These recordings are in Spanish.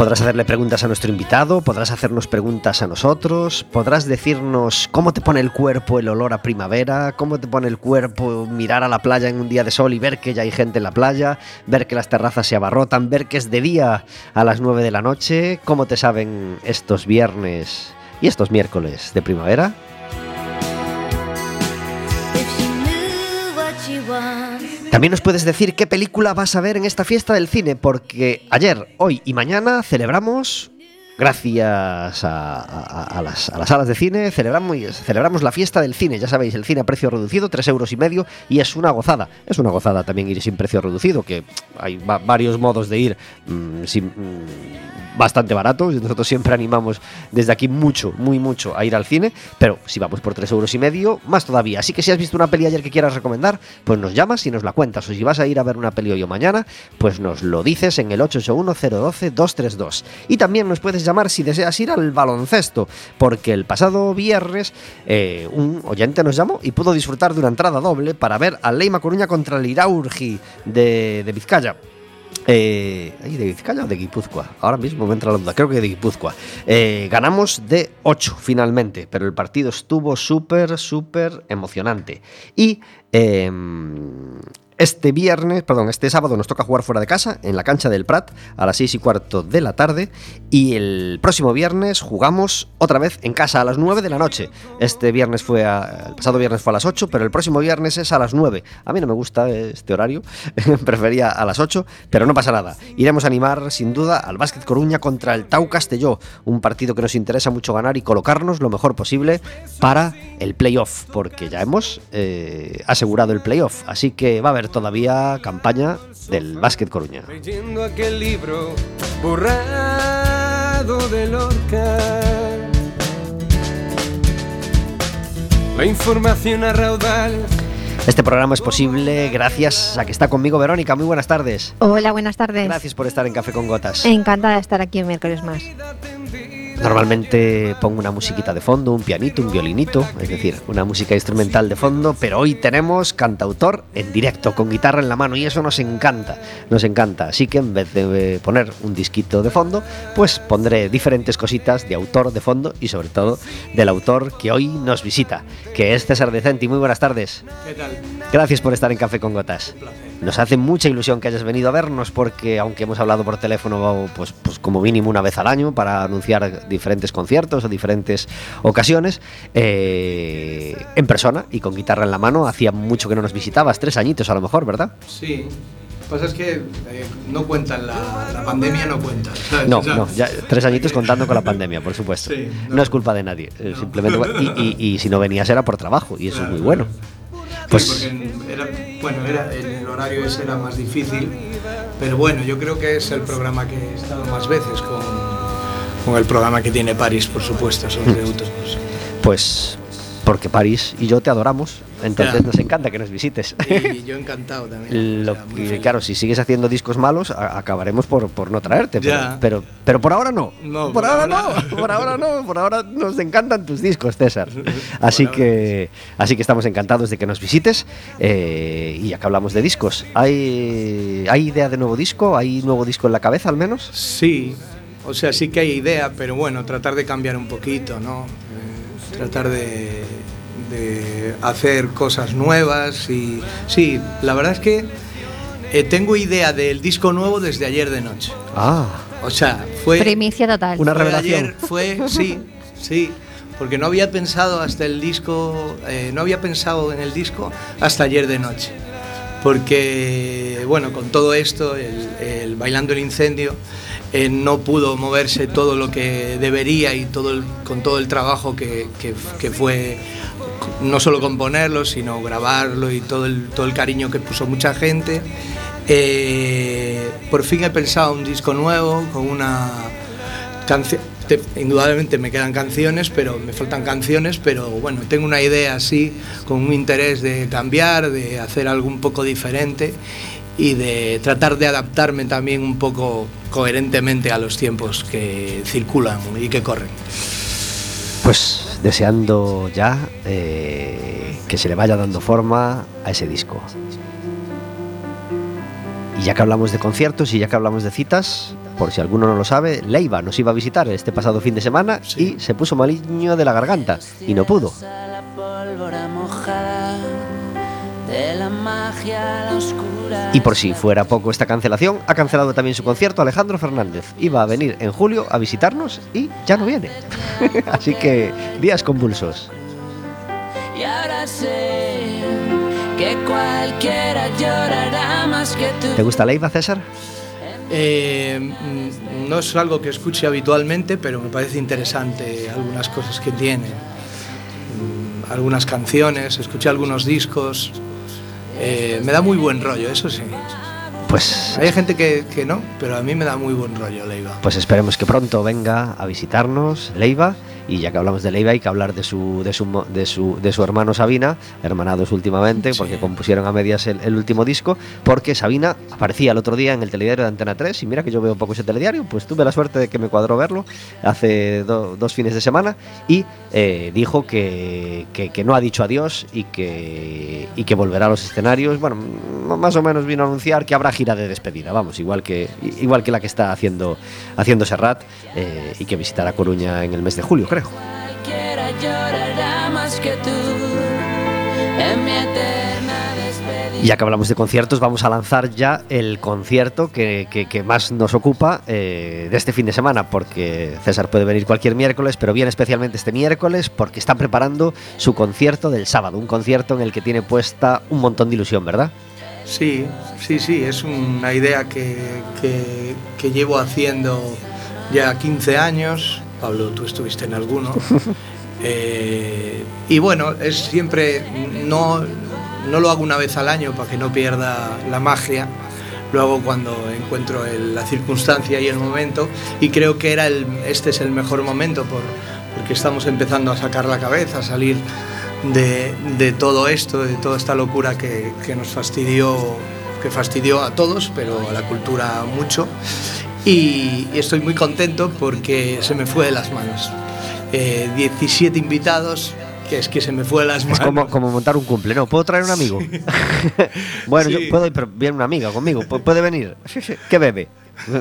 Podrás hacerle preguntas a nuestro invitado, podrás hacernos preguntas a nosotros, podrás decirnos cómo te pone el cuerpo el olor a primavera, cómo te pone el cuerpo mirar a la playa en un día de sol y ver que ya hay gente en la playa, ver que las terrazas se abarrotan, ver que es de día a las 9 de la noche, cómo te saben estos viernes y estos miércoles de primavera. También nos puedes decir qué película vas a ver en esta fiesta del cine, porque ayer, hoy y mañana celebramos, gracias a, las, salas de cine, celebramos, celebramos la fiesta del cine. Ya sabéis, el cine a precio reducido, tres euros y medio, y es una gozada. Es una gozada también ir sin precio reducido, que hay varios modos de ir mm. Mm, bastante barato. Nosotros siempre animamos desde aquí mucho, muy mucho a ir al cine, pero si vamos por 3 euros y medio, más todavía. Así que si has visto una peli ayer que quieras recomendar, pues nos llamas y nos la cuentas. O si vas a ir a ver una peli hoy o mañana, pues nos lo dices en el 881-012-232. Y también nos puedes llamar si deseas ir al baloncesto, porque el pasado viernes eh, un oyente nos llamó y pudo disfrutar de una entrada doble para ver al Leima Coruña contra el Iraurgi de, de Vizcaya. Eh, ¿De Vizcaya o de Guipúzcoa? Ahora mismo me entra la duda, creo que de Guipúzcoa. Eh, ganamos de 8 finalmente, pero el partido estuvo súper, súper emocionante. Y eh, este viernes, perdón, este sábado nos toca jugar fuera de casa, en la cancha del Prat, a las 6 y cuarto de la tarde. Y el próximo viernes jugamos otra vez en casa a las 9 de la noche. Este viernes fue a, el pasado viernes fue a las 8, pero el próximo viernes es a las 9. A mí no me gusta este horario, prefería a las 8, pero no pasa nada. Iremos a animar sin duda al Básquet Coruña contra el Tau Castelló, un partido que nos interesa mucho ganar y colocarnos lo mejor posible para el playoff, porque ya hemos eh, asegurado el playoff. Así que va a haber todavía campaña del Básquet Coruña. Leyendo aquel libro borrado de Lorca. La información a raudal. Este programa es posible gracias a que está conmigo Verónica. Muy buenas tardes. Hola, buenas tardes. Gracias por estar en Café con Gotas. Encantada de estar aquí un miércoles más. Normalmente pongo una musiquita de fondo, un pianito, un violinito, es decir, una música instrumental de fondo, pero hoy tenemos cantautor en directo, con guitarra en la mano, y eso nos encanta, nos encanta. Así que en vez de poner un disquito de fondo, pues pondré diferentes cositas de autor de fondo y sobre todo del autor que hoy nos visita, que es César Decenti. Muy buenas tardes. ¿Qué tal? Gracias por estar en Café con Gotas. Nos hace mucha ilusión que hayas venido a vernos porque aunque hemos hablado por teléfono pues, pues como mínimo una vez al año para anunciar diferentes conciertos o diferentes ocasiones, eh, en persona y con guitarra en la mano, hacía mucho que no nos visitabas, tres añitos a lo mejor, ¿verdad? Sí. Lo que pasa es que eh, no cuentan, la, la, pandemia no cuenta. ¿sabes? No, no, ya tres añitos contando con la pandemia, por supuesto. Sí, no. no. es culpa de nadie, eh, simplemente y, y- y si no venías era por trabajo y eso es muy bueno. Sí, Pues porque era, bueno, era, horario ese era más difícil, pero bueno, yo creo que es el programa que he estado más veces con, con el programa que tiene París, por supuesto, son de autos. pues porque París y yo te adoramos, entonces Ya. nos encanta que nos visites. Y yo encantado también. Lo o sea, muy que, feliz. claro, si sigues haciendo discos malos, acabaremos por, por no traerte. Pero, Ya. pero, pero por ahora no. No, por, por ahora, ahora- no. Por ahora no. Por ahora nos encantan tus discos, César. Así ahora que, así que estamos encantados de que nos visites. eh, y acá hablamos de discos. ¿Hay, ¿Hay idea de nuevo disco? ¿Hay nuevo disco en la cabeza al menos? Sí, o sea, sí que hay idea, pero bueno, tratar de cambiar un poquito, ¿no? Tratar de, de hacer cosas nuevas y sí, la verdad es que eh, tengo idea del disco nuevo desde ayer de noche. Ah, O sea, fue Primicia total. Una fue revelación. ayer, fue sí, sí, porque no había pensado hasta el disco, eh, no había pensado en el disco hasta ayer de noche, porque bueno, con todo esto, el, el bailando el incendio. Eh, no pudo moverse todo lo que debería y todo con todo el trabajo que fue no solo componerlo, sino grabarlo y todo el, todo el cariño que puso mucha gente. Eh, por fin he pensado un disco nuevo con una canción. Indudablemente me quedan canciones, pero me faltan canciones, pero bueno, tengo una idea así, con un interés de cambiar, de hacer algo un poco diferente y de tratar de adaptarme también un poco coherentemente a los tiempos que circulan y que corren. pues deseando ya eh, que se le vaya dando forma a ese disco. Y ya que hablamos de conciertos y ya que hablamos de citas, por si alguno no lo sabe, Leiva nos iba a visitar este pasado fin de semana Sí. y se puso maliño de la garganta y no pudo. La pólvora mojada Y por si fuera poco esta cancelación, ha cancelado también su concierto Alejandro Fernández. Iba a venir en julio a visitarnos y ya no viene. Así que días convulsos. Y ahora sé que cualquiera llorará más que tú. ¿Te gusta Leiva, César? Eh, mm, no es algo que escuche habitualmente, pero me parece interesante algunas cosas que tiene. Mm, Algunas canciones, escuché algunos discos. Eh, me da muy buen rollo, eso sí. Pues Hay gente que, que no, pero a mí me da muy buen rollo Leiva. Pues esperemos que pronto venga a visitarnos Leiva. Y ya que hablamos de Leiva, hay que hablar de su, de su, de su, de su hermano Sabina, hermanados últimamente, porque compusieron a medias el, el último disco. Porque Sabina aparecía el otro día en el telediario de Antena 3. Y mira que yo veo poco ese telediario, pues tuve la suerte de que me cuadró verlo hace do- dos fines de semana. Y eh, dijo que, que- que no ha dicho adiós y que, y que volverá a los escenarios. Bueno, más o menos vino a anunciar que habrá gira de despedida, vamos, igual que, igual que la que está haciendo, haciendo Serrat eh, y que visitará Coruña en el mes de julio, creo. Cualquiera llorará más que tú en mi eterna despedida. Y ya que hablamos de conciertos, vamos a lanzar ya el concierto que, que- que más nos ocupa eh, de este fin de semana, porque César puede venir cualquier miércoles, pero viene especialmente este miércoles porque está preparando su concierto del sábado, un concierto en el que tiene puesta un montón de ilusión, ¿verdad? Sí, sí, sí, es una idea que, que- que llevo haciendo ya 15 años. Pablo, tú estuviste en alguno. Eh, y bueno, es siempre, no, no lo hago una vez al año para que no pierda la magia. Lo hago cuando encuentro el- la circunstancia y el momento. Y creo que era el, este es el mejor momento por- porque estamos empezando a sacar la cabeza, a salir de, de todo esto, de toda esta locura que, que nos fastidió, que fastidió a todos, pero a la cultura mucho. Y, estoy muy contento porque se me fue de las manos. Eh, 17 invitados, que es que se me fue de las manos. Es como, como montar un cumple, ¿no? ¿Puedo traer un amigo? bueno, Sí. yo puedo ir, pero viene una amiga conmigo, ¿pu- ¿puede venir? ¿Qué bebe?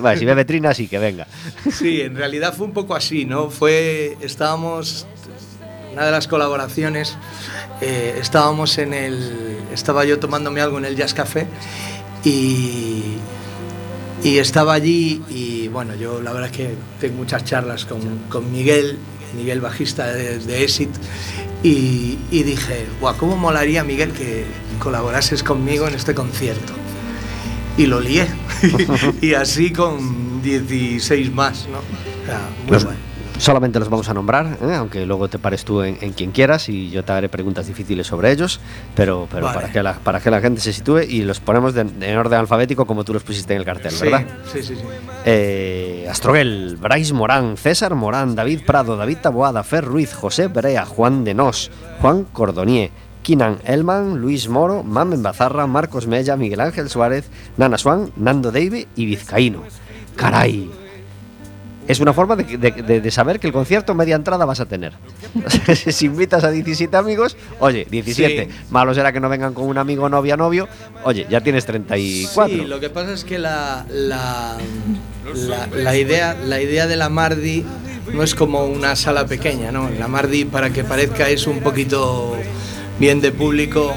Vale, si bebe Trina, sí, que venga. Sí, en realidad fue un poco así, ¿no? Fue, estábamos, una de las colaboraciones, eh, estábamos en el, estaba yo tomándome algo en el Jazz Café y, y estaba allí y bueno, yo la verdad es que tengo muchas charlas con, con Miguel, Miguel bajista de, de Exit y, y dije, guau, ¿cómo molaría Miguel que colaborases conmigo en este concierto? Y lo lié. y así con 16 más, ¿no? O sea, muy bueno. Solamente los vamos a nombrar, ¿eh? aunque luego te pares tú en, en quien quieras y yo te haré preguntas difíciles sobre ellos, pero, pero Vale. para, que la, para que la gente se sitúe y los ponemos de- en orden alfabético como tú los pusiste en el cartel, Sí, ¿verdad? sí, sí, sí. Eh, Astroguel, Brais Morán, César Morán, David Prado, David Taboada, Fer Ruiz, José Brea, Juan de Nos, Juan Cordonier, Kinan Elman, Luis Moro, Mamen Bazarra, Marcos Mella, Miguel Ángel Suárez, Nana Swan, Nando Deive y Vizcaíno. ¡Caray! Es una forma de, de- de- saber que el concierto media entrada vas a tener. si invitas a 17 amigos, oye, 17. Sí. Malo será que no vengan con un amigo, novia, novio. Oye, ya tienes 34. Sí, lo que pasa es que la, la, la, la idea, la idea de la Mardi no es como una sala pequeña, ¿no? La Mardi, para que parezca, es un poquito bien de público,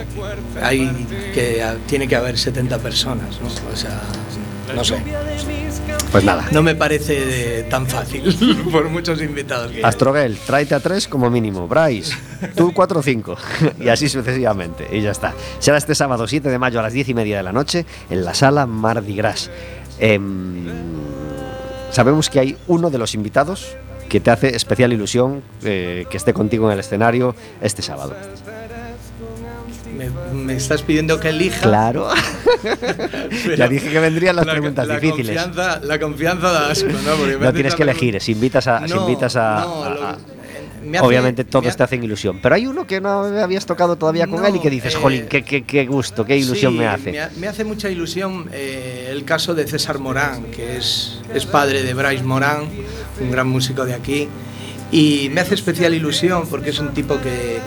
hay que, tiene que haber 70 personas, ¿no? O sea, no sé. Pues nada. No me parece tan fácil por muchos invitados. que hay. Astroguel, tráete a tres como mínimo. Bryce, tú cuatro o cinco. y así sucesivamente. Y ya está. Será este sábado 7 de mayo a las 10 y media de la noche en la sala Mardi Gras. Em, sabemos que hay uno de los invitados que te hace especial ilusión eh, que esté contigo en el escenario este sábado. Me, me estás pidiendo que elija. Claro. pero ya dije que vendrían las la- preguntas la difíciles. Confianza, la confianza da asco, ¿no? Porque No tienes que elegir, si invitas a, si No, invitas a, no, a- a- me hace- obviamente todos me te hacen ilusión. Pero hay uno que no habías tocado todavía con él y que dices, eh, jolín, qué, qué- qué gusto, qué ilusión Sí, me hace. Me, ha- me hace mucha ilusión eh, el caso de César Morán, que es, es padre de Bryce Morán, un gran músico de aquí. Y me hace especial ilusión porque es un tipo que,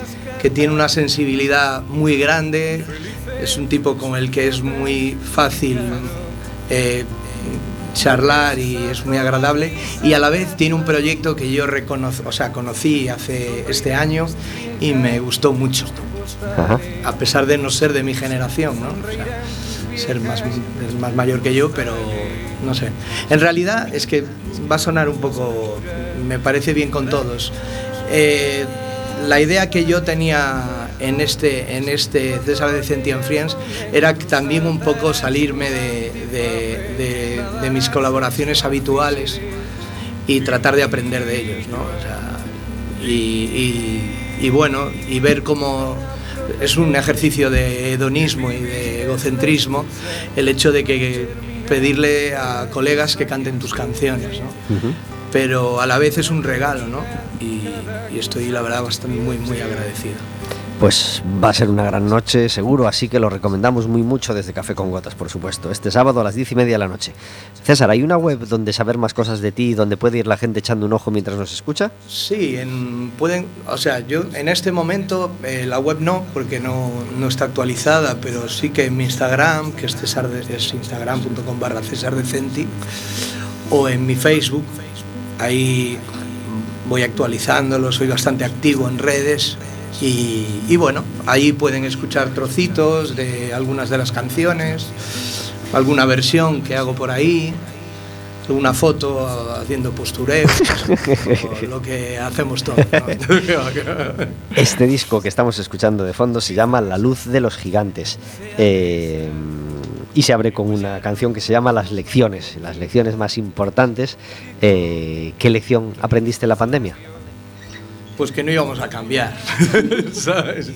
que tiene una sensibilidad muy grande, es un tipo con el que es muy fácil eh, charlar y es muy agradable y a la vez tiene un proyecto que yo reconozco, o sea, conocí hace este año y me gustó mucho Ajá. a pesar de no ser de mi generación, ¿no? O sea, ser más, es más mayor que yo, pero no sé. En realidad es que va a sonar un poco, me parece bien con todos. Eh, la idea que yo tenía en este, en este César de Centian Friends era también un poco salirme de, mis colaboraciones habituales y tratar de aprender de ellos, ¿no? Y, bueno, y ver cómo es un ejercicio de hedonismo y de egocentrismo el hecho de que pedirle a colegas que canten tus canciones, ¿no? Pero a la vez es un regalo, ¿no? Y, y estoy, la verdad, bastante muy, muy agradecido. Pues va a ser una gran noche, seguro, así que lo recomendamos muy mucho desde Café con Gotas, por supuesto. Este sábado a las diez y media de la noche. César, ¿hay una web donde saber más cosas de ti, donde puede ir la gente echando un ojo mientras nos escucha? Sí, en- pueden, o sea, yo en este momento eh, la web no, porque no, no está actualizada, pero sí que en mi Instagram, que es, César de- es instagram.com barra César Decenti, o en mi Facebook, ahí voy actualizándolo, soy bastante activo en redes y, bueno, ahí pueden escuchar trocitos de algunas de las canciones, alguna versión que hago por ahí, alguna foto haciendo postureo, lo que hacemos todos. Este disco que estamos escuchando de fondo se llama La luz de los gigantes. Eh, y se abre con una canción que se llama Las lecciones, las lecciones más importantes. Eh, ¿Qué lección aprendiste en la pandemia? pues que no íbamos a cambiar, ¿sabes?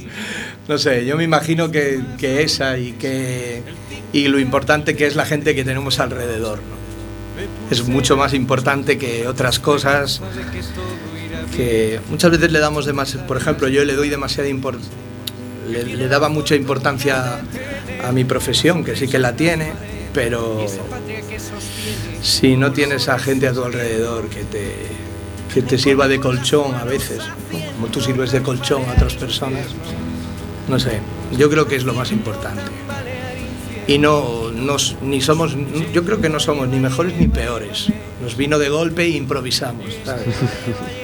No sé, yo me imagino que, que esa y, que, y lo importante que es la gente que tenemos alrededor, ¿no? Es mucho más importante que otras cosas que muchas veces le damos demasiado, por ejemplo, yo le doy demasiada le, le daba mucha importancia a mi profesión, que sí que la tiene, pero si no tienes a gente a tu alrededor que te, que te sirva de colchón a veces, como tú sirves de colchón a otras personas, no sé, yo creo que es lo más importante. Y no, nos- ni somos, yo creo que no somos ni mejores ni peores. Nos vino de golpe e improvisamos.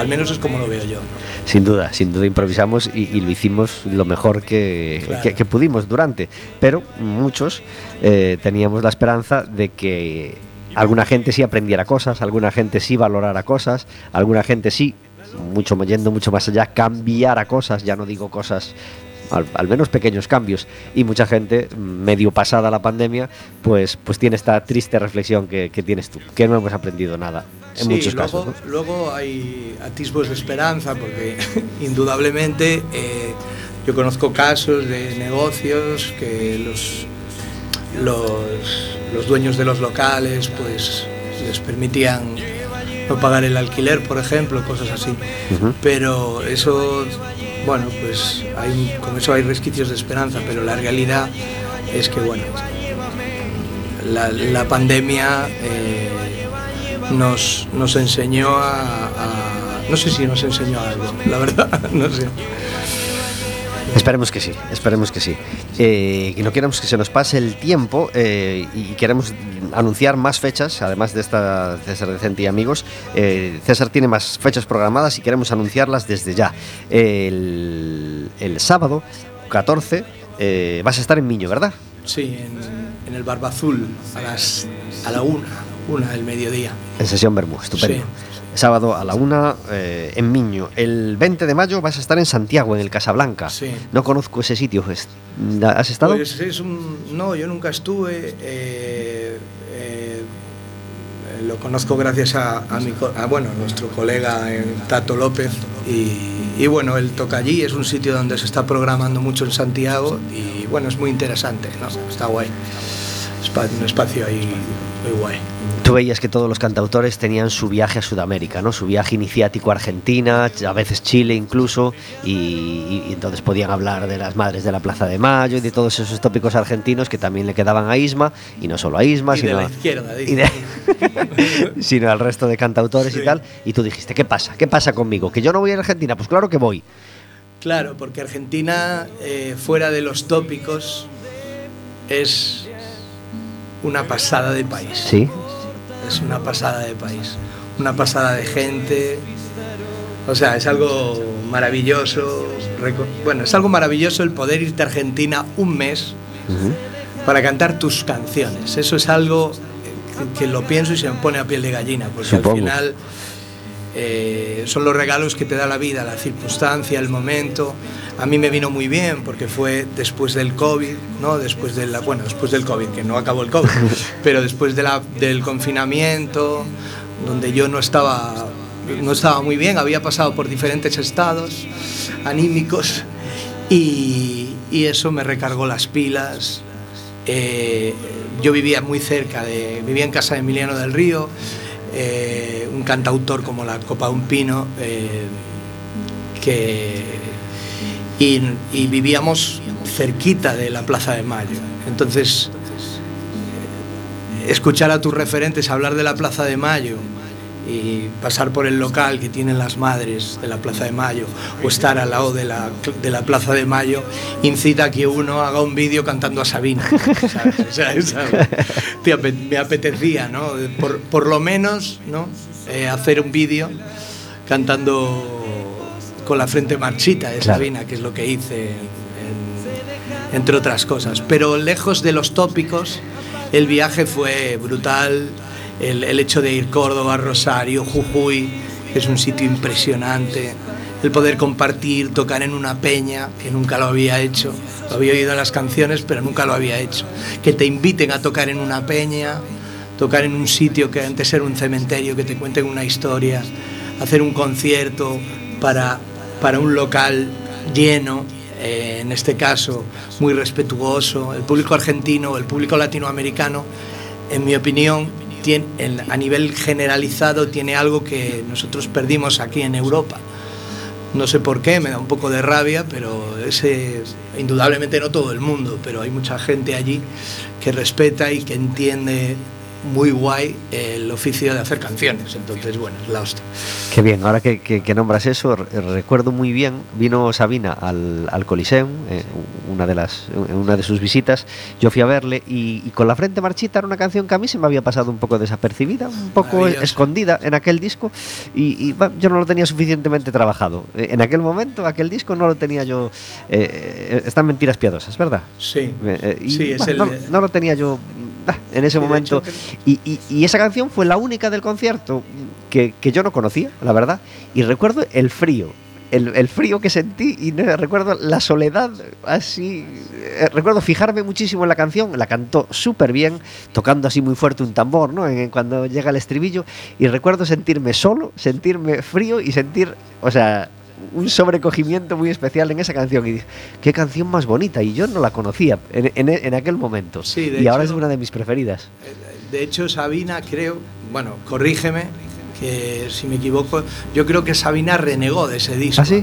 Al menos es como lo veo yo. Sin duda, sin duda improvisamos y, y lo hicimos lo mejor que, Claro. que- que pudimos durante. Pero muchos eh, teníamos la esperanza de que alguna gente sí aprendiera cosas, alguna gente sí valorara cosas, alguna gente sí, mucho yendo mucho más allá, cambiara cosas, ya no digo cosas. Al, al menos pequeños cambios y mucha gente medio pasada la pandemia pues pues tiene esta triste reflexión que, que tienes tú que no hemos aprendido nada en Sí, muchos luego, casos ¿no? luego hay atisbos de esperanza porque indudablemente eh, yo conozco casos de negocios que los, los, los dueños de los locales pues les permitían no pagar el alquiler, por ejemplo, cosas así. Pero eso, bueno, pues hay, con eso hay resquicios de esperanza, pero la realidad es que, bueno, la, pandemia eh, nos, nos enseñó a, a- No sé si nos enseñó algo, la verdad, no sé. Esperemos que sí, esperemos que sí. Eh, y no queremos que se nos pase el tiempo eh, y queremos anunciar más fechas, además de esta César Decente y amigos. Eh, César tiene más fechas programadas y queremos anunciarlas desde ya. El, el sábado 14 eh, vas a estar en Miño, ¿verdad? Sí, en, en el Barba Azul a, las, a la una, una del mediodía. En sesión Bermú, estupendo. Sí. Sábado a la una eh, en Miño. El 20 de mayo vas a estar en Santiago, en el Casablanca. Sí. No conozco ese sitio. ¿es- ¿Has estado? Pues es un, no, yo nunca estuve. eh, eh, lo conozco gracias a, a mi a, bueno, nuestro colega Tato López. Y, y bueno, él toca allí, es un sitio donde se está programando mucho en Santiago y bueno, es muy interesante, ¿no? está guay. Un espacio ahí muy guay. Tú veías que todos los cantautores tenían su viaje a Sudamérica, ¿no? Su viaje iniciático a Argentina, a veces Chile incluso, y, y- y entonces podían hablar de las madres de la Plaza de Mayo y de todos esos tópicos argentinos que también le quedaban a Isma, y no solo a Isma, Y de sino, la izquierda, y dice. de- sino al resto de cantautores y tal. Y tú dijiste, ¿qué pasa? ¿Qué pasa conmigo? ¿Que yo no voy a Argentina? Pues claro que voy. Claro, porque Argentina, eh, fuera de los tópicos, es una pasada de país. Sí. Es una pasada de país, una pasada de gente. O sea, es algo maravilloso. Bueno, es algo maravilloso el poder irte a Argentina un mes para cantar tus canciones. Eso es algo que, que lo pienso y se me pone a piel de gallina, porque Supongo. al final eh, son los regalos que te da la vida, la circunstancia, el momento. A mí me vino muy bien porque fue después del COVID, ¿no? Después de la, bueno, después del COVID, que no acabó el COVID, pero después de la, del confinamiento, donde yo no estaba, no estaba muy bien, había pasado por diferentes estados anímicos y, y eso me recargó las pilas. Eh, yo vivía muy cerca de, vivía en casa de Emiliano del Río, eh, un cantautor como la Copa de un Pino, eh, que, y, y vivíamos cerquita de la Plaza de Mayo. Entonces, eh, escuchar a tus referentes hablar de la Plaza de Mayo y pasar por el local que tienen las madres de la Plaza de Mayo o estar al lado de la, de la Plaza de Mayo incita a que uno haga un vídeo cantando a Sabina. ¿sabes? O sea, te me apetecía, ¿no? Por, por lo menos, ¿no? Eh, hacer un vídeo cantando con la frente marchita de Claro. Sabina, que es lo que hice, en- entre otras cosas. Pero lejos de los tópicos, el viaje fue brutal. El, hecho de ir Córdoba, Rosario, Jujuy, que es un sitio impresionante. El poder compartir, tocar en una peña, que nunca lo había hecho. Lo había oído las canciones, pero nunca lo había hecho. Que te inviten a tocar en una peña, tocar en un sitio que antes era un cementerio, que te cuenten una historia, hacer un concierto para, para un local lleno, eh, en este caso muy respetuoso. El público argentino, el público latinoamericano, en mi opinión, a nivel generalizado tiene algo que nosotros perdimos aquí en Europa. No sé por qué, me da un poco de rabia, pero ese, indudablemente no todo el mundo, pero hay mucha gente allí que respeta y que entiende muy guay el oficio de hacer canciones. Entonces, bueno, es la hostia. Qué bien, ahora que, que- que nombras eso, re- recuerdo muy bien, vino Sabina al, al Coliseum, eh, una, de las, en una de sus visitas, yo fui a verle y, y con la frente marchita era una canción que a mí se me había pasado un poco desapercibida, un poco escondida en aquel disco y, y, bueno, yo no lo tenía suficientemente trabajado. Eh, En aquel momento, aquel disco no lo tenía yo... eh, eh, están mentiras piadosas, ¿verdad? Sí, Eh, eh, y, Sí, es el- no, no lo tenía yo en ese momento. hecho, Y, y- y esa canción fue la única del concierto que, que yo no conocía, la verdad. Y recuerdo el frío. El, el frío que sentí y no, recuerdo la soledad así. eh, recuerdo fijarme muchísimo en la canción, la cantó súper bien, tocando así muy fuerte un tambor, ¿no? En- cuando llega el estribillo. Y recuerdo sentirme solo, sentirme frío y sentir, o sea, un sobrecogimiento muy especial en esa canción. Y dije, qué canción más bonita. Y yo no la conocía en, en- en aquel momento. Sí, y ahora es hecho- una de mis preferidas. De hecho, Sabina, creo, bueno, corrígeme, que si me equivoco, yo creo que Sabina renegó de ese disco. ¿Ah, sí?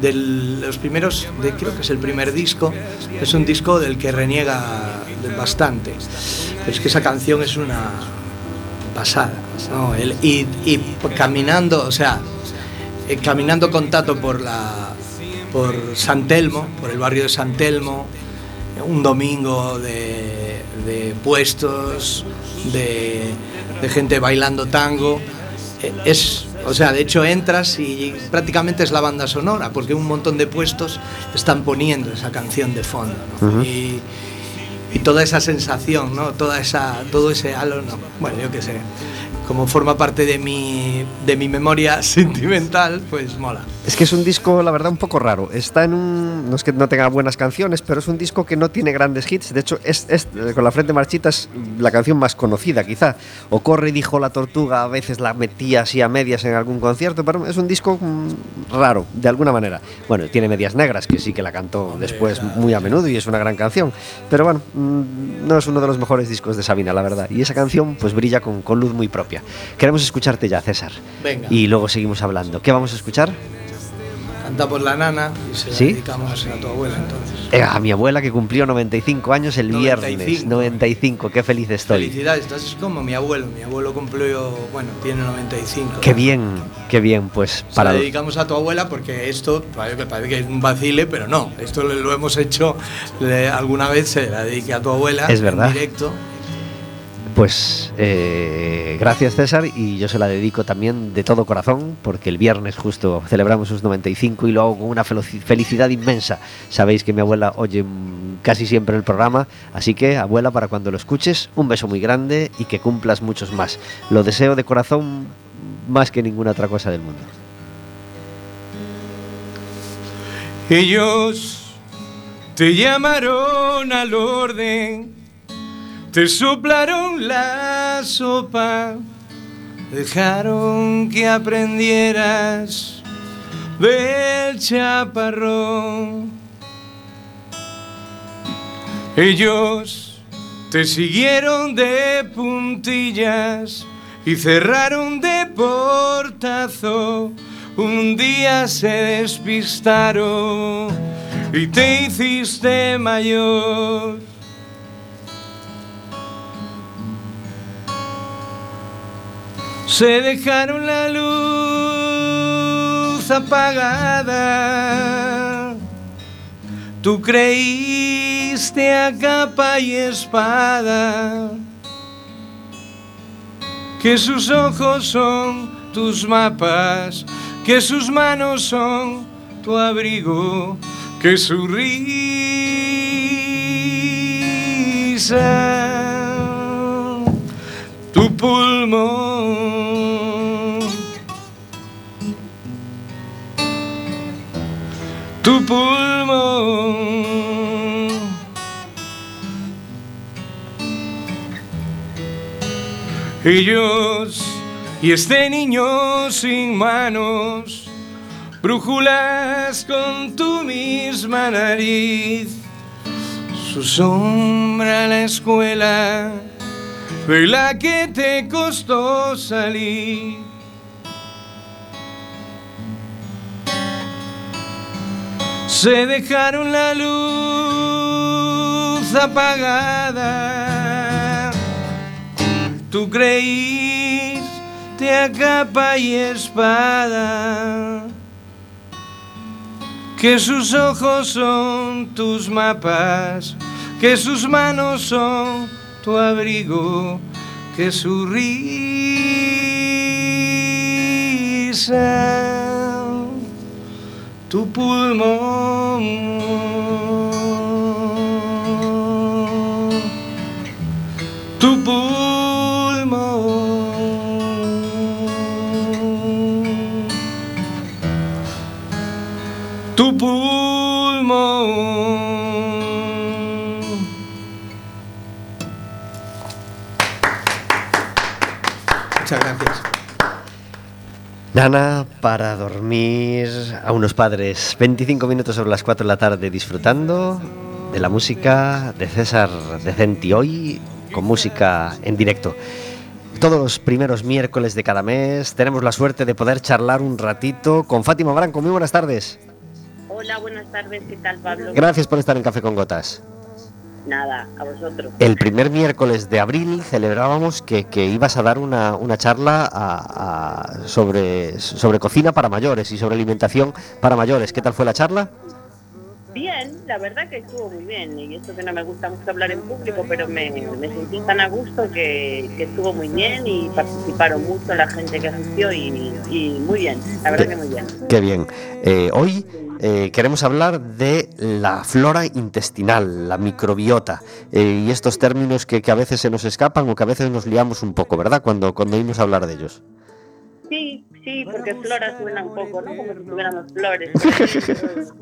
De los primeros, de, creo que es el primer disco, es un disco del que reniega bastante. Pero es que esa canción es una pasada. ¿no? El- y, y caminando, o sea, eh, caminando con Tato por la, por San Telmo, por el barrio de San Telmo, un domingo de, de puestos, de, de gente bailando tango. Eh, Es, o sea, de hecho entras y prácticamente es la banda sonora, porque un montón de puestos están poniendo esa canción de fondo. ¿no? y, y toda esa sensación, ¿no? Toda esa, todo ese halo, ¿no? bueno, yo qué sé, como forma parte de mi, de mi memoria sentimental, pues mola. Es que es un disco, la verdad, un poco raro. Está en un. No es que no tenga buenas canciones, pero es un disco que no tiene grandes hits. De hecho, es, es- eh, con la frente marchita es la canción más conocida, quizá. O Corre dijo la tortuga, a veces la metía así a medias en algún concierto, pero es un disco mm, raro, de alguna manera. Bueno, tiene medias negras, que sí que la cantó después muy a menudo y es una gran canción. Pero bueno, mm, no es uno de los mejores discos de Sabina, la verdad. Y esa canción, pues brilla con, con luz muy propia. Queremos escucharte ya, César. Venga. Y luego seguimos hablando. ¿Qué vamos a escuchar? Canta por la nana y se la ¿Sí? dedicamos a tu abuela entonces. Eh, a mi abuela que cumplió 95 años el 95. viernes. 95, qué feliz estoy. Felicidades, estás como mi abuelo. Mi abuelo cumplió, bueno, tiene 95. Qué bien, qué bien, pues Se para la dedicamos a tu abuela porque esto parece que, parece que es un vacile, pero no. Esto lo, lo hemos hecho le- alguna vez, se la dediqué a tu abuela Es verdad. en directo. Pues eh, gracias César y yo se la dedico también de todo corazón porque el viernes justo celebramos sus 95 y lo hago con una felicidad inmensa. Sabéis que mi abuela oye casi siempre el programa, así que abuela para cuando lo escuches un beso muy grande y que cumplas muchos más. Lo deseo de corazón más que ninguna otra cosa del mundo. Ellos te llamaron al orden, te soplaron la sopa, dejaron que aprendieras del chaparrón. Ellos te siguieron de puntillas y cerraron de portazo. Un día se despistaron y te hiciste mayor. Se dejaron la luz apagada. Tú creíste a capa y espada que sus ojos son tus mapas, que sus manos son tu abrigo, que su risa, tu pulmón, tu pulmón. Ellos y este niño sin manos, brújulas con tu misma nariz, su sombra en la escuela, de la que te costó salir. Se dejaron la luz apagada. Tú creíste a capa y espada que sus ojos son tus mapas, que sus manos son tu abrigo, que su risa, tu pulmón para dormir a unos padres 25 minutos sobre las 4 de la tarde disfrutando de la música de César Decenti hoy con música en directo. Todos los primeros miércoles de cada mes tenemos la suerte de poder charlar un ratito con Fátima Branco. Muy buenas tardes. Hola, buenas tardes, ¿qué tal Pablo? Gracias por estar en Café con Gotas. Nada, a vosotros. El primer miércoles de abril celebrábamos que, que ibas a dar una, una charla a- a- sobre, sobre cocina para mayores y sobre alimentación para mayores. ¿Qué tal fue la charla? Bien, la verdad que estuvo muy bien. Y esto que no me gusta mucho hablar en público, pero me, me sentí tan a gusto que, que estuvo muy bien y participaron mucho la gente que asistió y, y muy bien, la verdad que muy bien. Qué bien. Eh, hoy eh, queremos hablar de la flora intestinal, la microbiota, eh, y estos términos que, a veces se nos escapan o que a veces nos liamos un poco, ¿verdad? Cuando, cuando oímos hablar de ellos. Sí, sí, porque flora suena un poco, ¿no? Como si tuviéramos flores.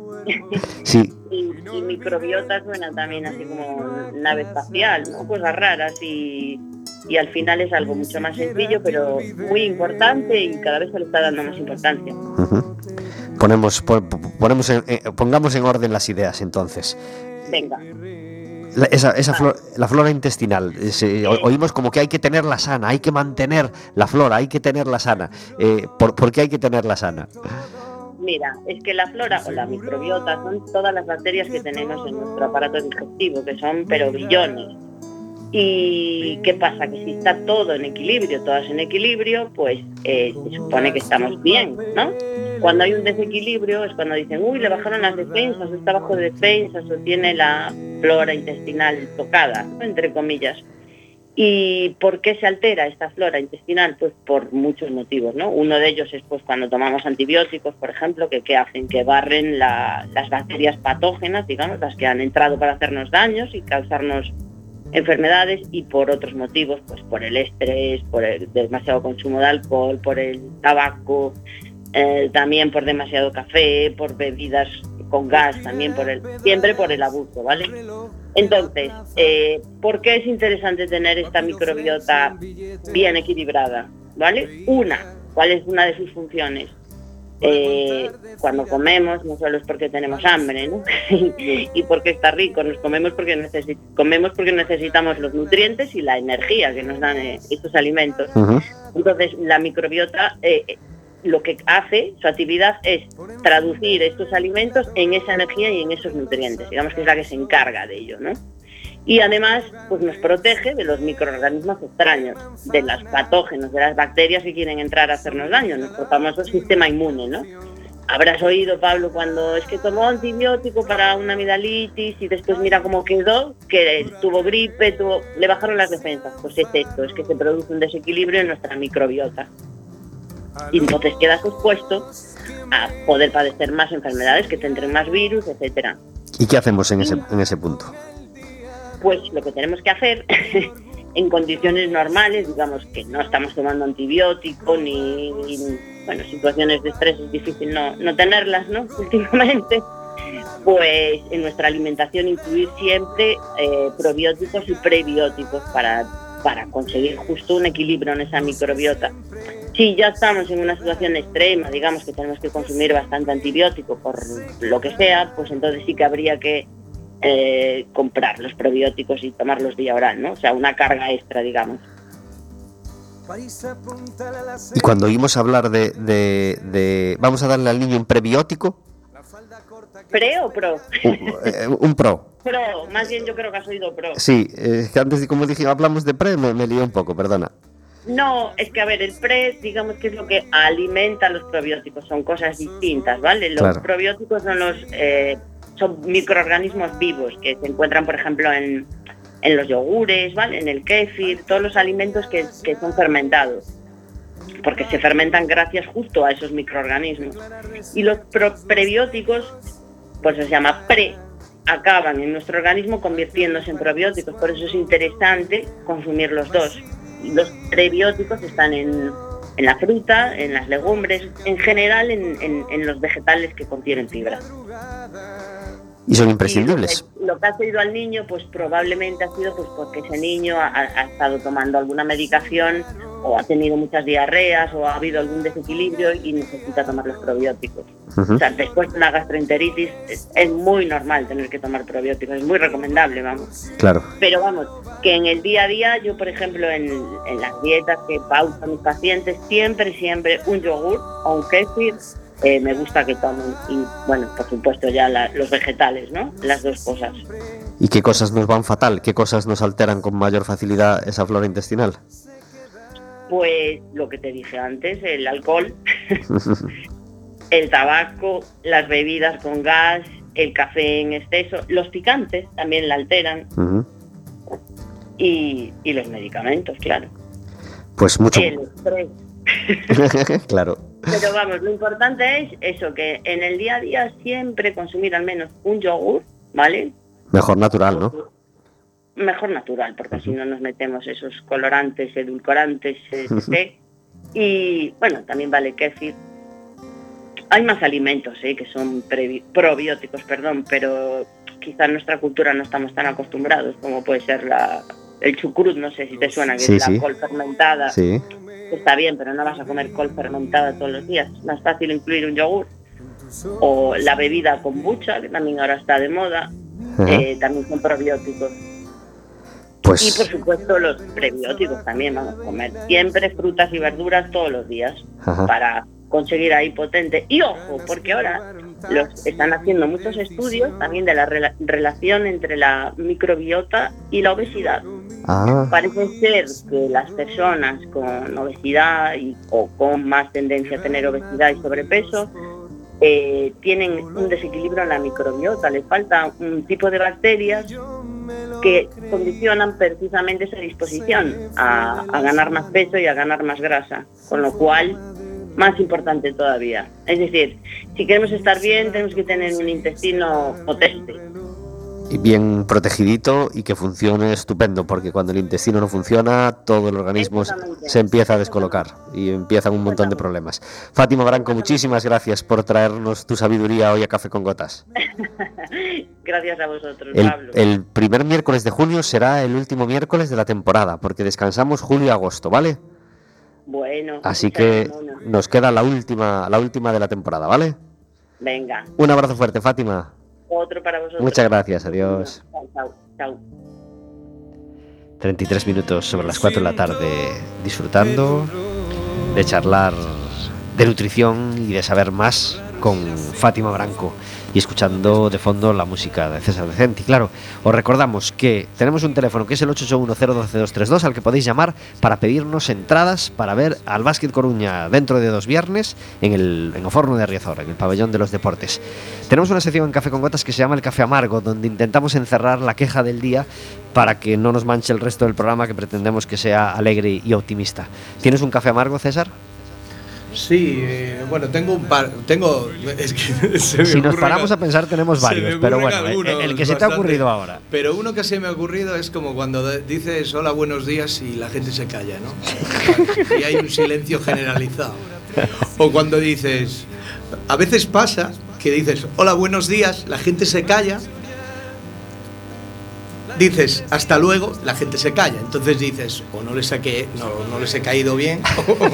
Sí, y, y microbiota suena también así como nave espacial, ¿no? Cosas raras y, y al final es algo mucho más sencillo, pero muy importante y cada vez se le está dando más importancia. ponemos, po- po- ponemos en- eh, pongamos en orden las ideas entonces. Venga. La, esa, esa flo- la flora intestinal, oímos como que hay que tenerla sana, hay que mantener la flora, hay que tenerla sana. Eh, ¿por, por qué hay que tenerla sana? Mira, es que la flora o la microbiota son todas las bacterias que tenemos en nuestro aparato digestivo, que son pero billones. ¿Y qué pasa? Que si está todo en equilibrio, todas en equilibrio, pues eh, se supone que estamos bien, ¿no? Cuando hay un desequilibrio es cuando dicen, uy, le bajaron las defensas, o está bajo de defensas, o tiene la flora intestinal tocada, entre comillas. ¿Y por qué se altera esta flora intestinal? Pues por muchos motivos, ¿no? Uno de ellos es pues cuando tomamos antibióticos, por ejemplo, que, que hacen que barren la- las bacterias patógenas, digamos, las que han entrado para hacernos daños y causarnos enfermedades y por otros motivos, pues por el estrés, por el demasiado consumo de alcohol, por el tabaco, eh, también por demasiado café, por bebidas con gas, también por el, siempre por el abuso, ¿vale? Entonces, eh, ¿por qué es interesante tener esta microbiota bien equilibrada? ¿Vale? Una, ¿cuál es una de sus funciones? Eh, cuando comemos no solo es porque tenemos hambre ¿no? y porque está rico, nos comemos porque, necesi- comemos porque necesitamos los nutrientes y la energía que nos dan eh, estos alimentos. Entonces, la microbiota eh, lo que hace, su actividad es traducir estos alimentos en esa energía y en esos nutrientes. Digamos que es la que se encarga de ello, ¿no? Y además, pues nos protege de los microorganismos extraños, de los patógenos, de las bacterias que quieren entrar a hacernos daño, nuestro famoso sistema inmune, ¿no? Habrás oído, Pablo, cuando es que tomó antibiótico para una amigdalitis y después mira cómo quedó, que tuvo gripe, tuvo, le bajaron las defensas. Pues es esto, es que se produce un desequilibrio en nuestra microbiota. Y entonces quedas expuesto a poder padecer más enfermedades, que tendrán más virus, etcétera. ¿Y qué hacemos en ese, en ese punto? Pues lo que tenemos que hacer en condiciones normales, digamos que no estamos tomando antibiótico ni, bueno, situaciones de estrés es difícil no, no tenerlas, ¿no? Últimamente, pues en nuestra alimentación incluir siempre eh, probióticos y prebióticos para, para conseguir justo un equilibrio en esa microbiota. Si ya estamos en una situación extrema, digamos que tenemos que consumir bastante antibiótico por lo que sea, pues entonces sí que habría que eh, comprar los probióticos y tomarlos vía oral, ¿no? O sea, una carga extra, digamos. Y cuando oímos hablar de, de- de- Vamos a darle al niño un prebiótico, ¿Pre o pro? un, eh, un pro. Pro, más bien yo creo que has oído pro. Sí, eh, antes de como dije, hablamos de pre, me, me lié un poco, perdona. No, es que a ver, el pre, digamos que es lo que alimenta los probióticos, son cosas distintas, ¿vale? Los Claro. probióticos son los eh, son microorganismos vivos que se encuentran, por ejemplo, en, en los yogures, ¿vale? En el kéfir, todos los alimentos que, que son fermentados, porque se fermentan gracias justo a esos microorganismos. Y los prebióticos, pues se llama pre, acaban en nuestro organismo convirtiéndose en probióticos, por eso es interesante consumir los dos. Los prebióticos están en, en la fruta, en las legumbres, en general en, en- en los vegetales que contienen fibra. Y son imprescindibles. lo que- lo que ha oído al niño, pues probablemente ha sido pues porque ese niño ha, ha estado tomando alguna medicación o ha tenido muchas diarreas o ha habido algún desequilibrio y necesita tomar los probióticos. Ujú. O sea, después de una gastroenteritis es, es muy normal tener que tomar probióticos, es muy recomendable, vamos. Claro. Pero vamos, que en el día a día, yo por ejemplo en, en las dietas que pauto a mis pacientes, siempre, siempre un yogur o un kéfir eh, me gusta que tomen. Y bueno, por supuesto ya la- los vegetales, ¿no? Las dos cosas. ¿Y qué cosas nos van fatal? ¿Qué cosas nos alteran con mayor facilidad esa flora intestinal? Pues lo que te dije antes, el alcohol, el tabaco, las bebidas con gas, el café en exceso, los picantes también la alteran y los medicamentos, claro. Pues mucho. El estrés. claro. Pero vamos, lo importante es eso, que en el día a día siempre consumir al menos un yogur, ¿vale? Mejor natural, ¿no? Mejor natural, porque si no nos metemos esos colorantes, edulcorantes, etc. Y bueno, también vale kéfir. Hay más alimentos ¿eh? que son probióticos, perdón, pero quizá en nuestra cultura no estamos tan acostumbrados, como puede ser la, el chucrut, no sé si te suena, que Sí, es la sí. col fermentada. Sí. Está bien, pero no vas a comer col fermentada todos los días. Es más fácil incluir un yogur. O la bebida kombucha, que también ahora está de moda, eh, también son probióticos. Y por Pues. supuesto los prebióticos también vamos a comer. Siempre frutas y verduras todos los días Ajá. para conseguir ahí potente. Y ojo, porque ahora los están haciendo muchos estudios también de la rela- relación entre la microbiota y la obesidad. Ah, Parece ser que las personas con obesidad y, o con más tendencia a tener obesidad y sobrepeso eh, tienen un desequilibrio en la microbiota, les falta un tipo de bacterias que condicionan precisamente esa disposición a, a ganar más peso y a ganar más grasa, con lo cual más importante todavía. Es decir, si queremos estar bien tenemos que tener un intestino potente. y bien protegidito y que funcione estupendo, porque cuando el intestino no funciona, todo el organismo se empieza a descolocar y empiezan un montón de problemas. Fátima Branco, muchísimas gracias por traernos tu sabiduría hoy a Café con Gotas. Gracias a vosotros, El, Pablo. el primer miércoles de junio será el último miércoles de la temporada, porque descansamos julio y agosto, ¿vale? Bueno, Así que nos queda la última, la última de la temporada, ¿vale? Venga, Un abrazo fuerte, Fátima. otro para vosotros. Muchas gracias, adiós. Chao, chao. 33 minutos sobre las 4 de la tarde disfrutando de charlar de nutrición y de saber más con Fátima Branco y escuchando de fondo la música de César Decenti. Claro, os recordamos que tenemos un teléfono que es el 881-012-232 al que podéis llamar para pedirnos entradas para ver al Básquet Coruña dentro de dos viernes en el en Oforno de Riazor, en el pabellón de los deportes. Tenemos una sección en Café con Gotas que se llama el Café Amargo, donde intentamos encerrar la queja del día para que no nos manche el resto del programa que pretendemos que sea alegre y optimista. ¿Tienes un café amargo, César? Sí, eh, bueno, tengo un par. Tengo. Es que se me Si nos paramos a pensar tenemos varios, pero bueno, el- algunos el que se te ha ocurrido ahora. Pero uno que se me ha ocurrido es como cuando dices hola, buenos días y la gente se calla, ¿no? Y hay un silencio generalizado. O cuando dices. A veces pasa que dices hola, buenos días, la gente se calla. Dices hasta luego, la gente se calla. Entonces dices, o no les, saqué, no, no les he caído bien, o,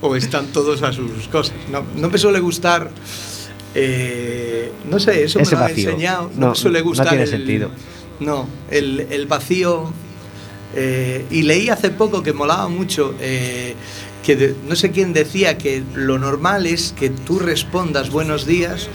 o están todos a sus cosas. No, no me suele gustar. eh, no sé, eso Ese me lo han enseñado. No, No, me suele no gustar. tiene el- sentido. No, el, el vacío. eh, y leí hace poco que molaba mucho. eh, que de- no sé quién decía que lo normal es que tú respondas buenos días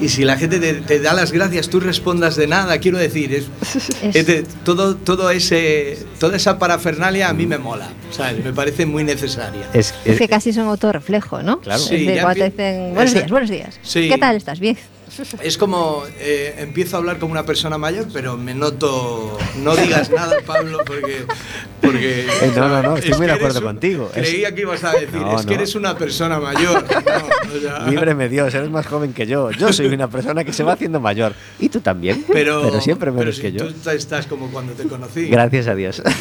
y si la gente te, te da las gracias tú respondas de nada quiero decir es, Es- es de- todo todo ese toda esa parafernalia a mí me mola ¿sabes? me parece muy necesaria Es, Es es- que casi son autorreflejo, ¿no? Claro. Es Sí, de ya cuando te empie- dicen, buenos días, buenos días. Sí. ¿Qué tal estás? Bien. Es como eh, empiezo a hablar como una persona mayor, pero me noto. No digas nada, Pablo, porque. porque Eh, no, no, no, estoy es muy de acuerdo un- contigo. Creía que ibas a decir, No, es que no. eres una persona mayor. No, o sea, Líbreme Dios, eres más joven que yo. Yo soy una persona que se va haciendo mayor. Y tú también. Pero, siempre menos pero que yo. Tú estás como cuando te conocí. Gracias a Dios.